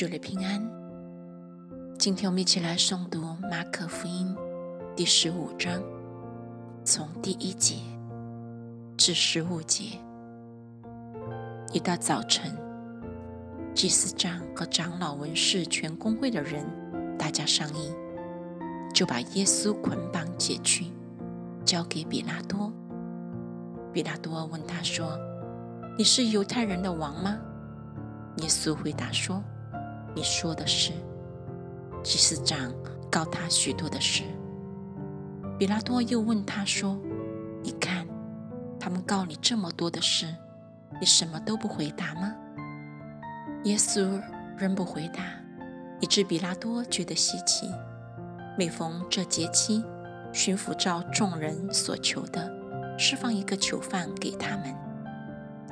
主日平安。今天我们一起来诵读马可福音第十五章，从第一节至十五节。一到早晨，祭司长和长老、文士、全公会的人，大家商议，就把耶稣捆绑解去，交给比拉多。比拉多问他说：“你是犹太人的王吗？”耶稣回答说：“你说的是。”祭司长告他许多的事。比拉多又问他说：“你看，他们告你这么多的事，你什么都不回答吗？”耶稣仍不回答，以致比拉多觉得稀奇。每逢这节期，巡抚照众人所求的，释放一个囚犯给他们。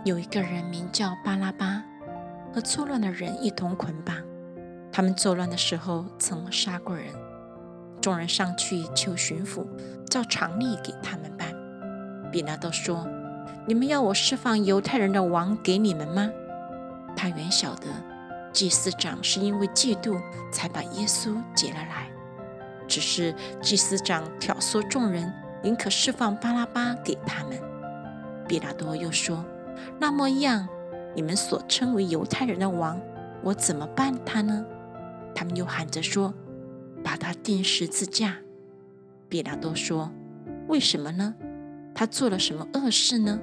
有一个人名叫巴拉巴。和作乱的人一同捆绑。他们作乱的时候曾杀过人。众人上去求巡抚，照常例给他们办。比拉多说：“你们要我释放犹太人的王给你们吗？”他原晓得祭司长是因为嫉妒才把耶稣劫了来，只是祭司长挑唆众人，宁可释放巴拉巴给他们。比拉多又说：“那么样。”你们所称为犹太人的王，我怎么办他呢？他们又喊着说：“把他钉十字架。”比拉多说：“为什么呢？他做了什么恶事呢？”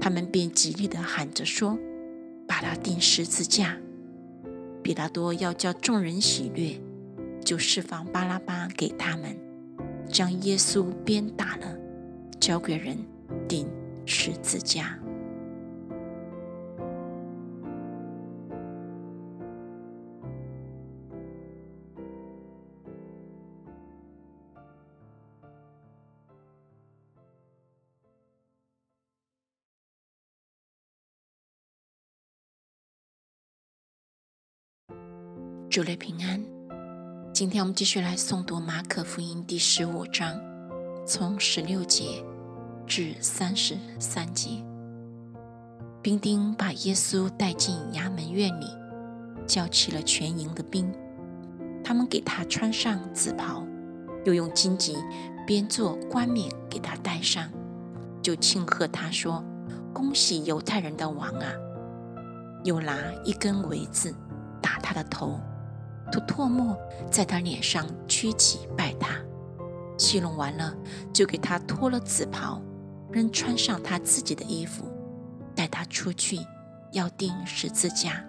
他们便极力地喊着说：“把他钉十字架。”比拉多要叫众人喜悦，就释放巴拉巴给他们，将耶稣鞭打了，交给人钉十字架。主内平安。今天我们继续来诵读马可福音第十五章，从十六节至三十三节。兵丁把耶稣带进衙门院里，叫起了全营的兵。他们给他穿上紫袍，又用荆棘编做冠冕给他戴上，就庆贺他说：“恭喜犹太人的王啊！”又拿一根苇子打他的头。吐唾沫在他脸上，屈起拜他。戏弄完了，就给他脱了紫袍，仍穿上他自己的衣服，带他出去，要钉十字架。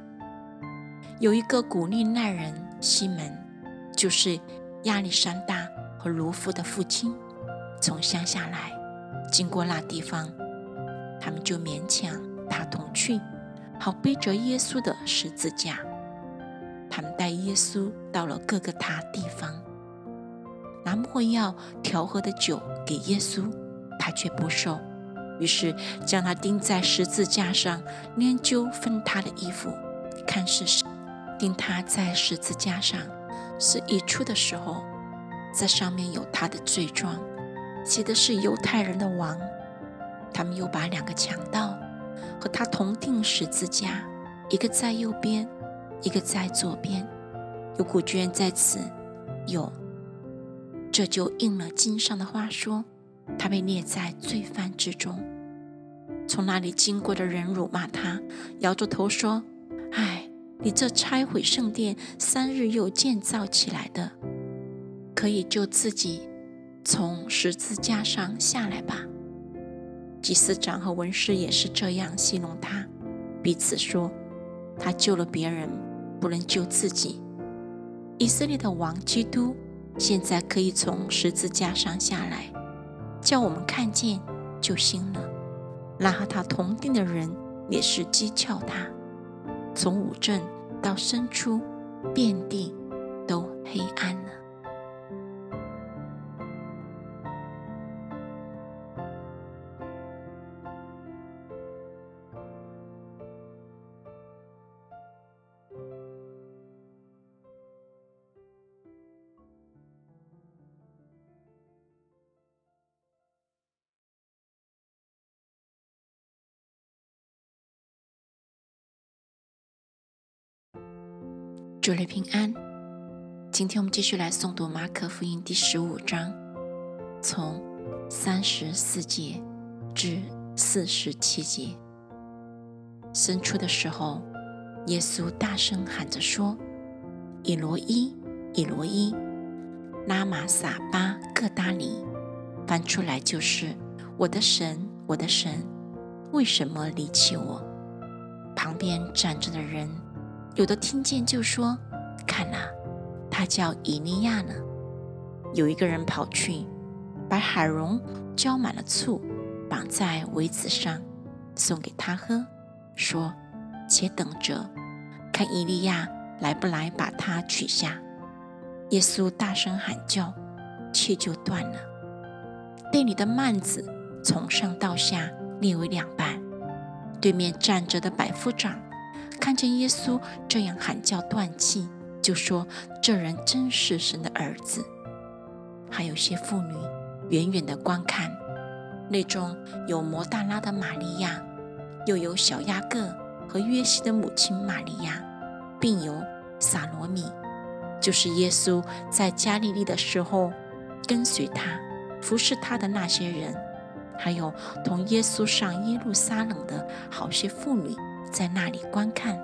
有一个古利奈人西门，就是亚历山大和卢夫的父亲，从乡下来，经过那地方，他们就勉强他同去，好背着耶稣的十字架。他们带耶稣到了各个他地方，拿莫药调和的酒给耶稣，他却不受，于是将他钉在十字架上，研究分他的衣服，看是谁钉他在十字架上。是一出的时候，在上面有他的罪状，写的是犹太人的王。他们又把两个强盗和他同钉十字架，一个在右边。一个在左边，有古卷在此，有，这就应了经上的话说，他被列在罪犯之中。从那里经过的人辱骂他，摇着头说：“唉，你这拆毁圣殿三日又建造起来的，可以救自己从十字架上下来吧。”祭司长和文士也是这样戏弄他，彼此说：“他救了别人。”不能救自己。以色列的王基督现在可以从十字架上下来，叫我们看见就行了。那和他同定的人也是讥诮他。从五镇到深处，遍地都黑暗了。主内平安。今天我们继续来诵读马可福音第十五章，从三十四节至四十七节。生出的时候，耶稣大声喊着说：“以罗伊，以罗伊，拉玛撒巴各达尼。”翻出来就是：“我的神，我的神，为什么离弃我？”旁边站着的人。有的听见就说：“看呐，他叫以利亚呢。”有一个人跑去，把海蓉浇满了醋，绑在苇子上，送给他喝，说：“且等着，看以利亚来不来把他取下。”耶稣大声喊叫，气就断了。店里的幔子从上到下裂为两半。对面站着的百夫长。看见耶稣这样喊叫断气，就说：“这人真是神的儿子。”还有些妇女远远的观看，内中有摩大拉的玛利亚，又有小亚各和约西的母亲玛利亚，并有撒罗米，就是耶稣在加利利的时候跟随他、服侍他的那些人，还有同耶稣上耶路撒冷的好些妇女。在那里观看，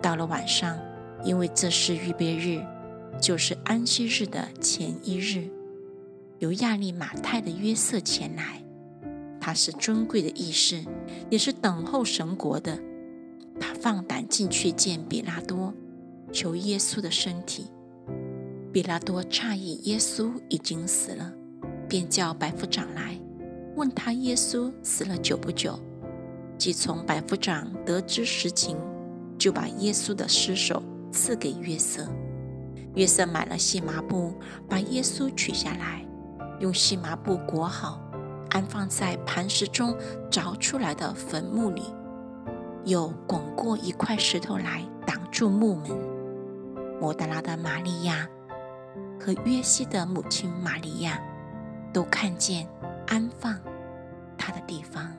到了晚上，因为这是预备日，就是安息日的前一日，由亚利马泰的约瑟前来，他是尊贵的义士，也是等候神国的。他放胆进去见比拉多，求耶稣的身体。比拉多诧异耶稣已经死了，便叫百夫长来，问他耶稣死了久不久。即从百夫长得知实情，就把耶稣的尸首赐给约瑟。约瑟买了细麻布，把耶稣取下来，用细麻布裹好，安放在磐石中凿出来的坟墓里，又拱过一块石头来挡住墓门。摩达拉的玛利亚和约西的母亲玛利亚都看见安放他的地方。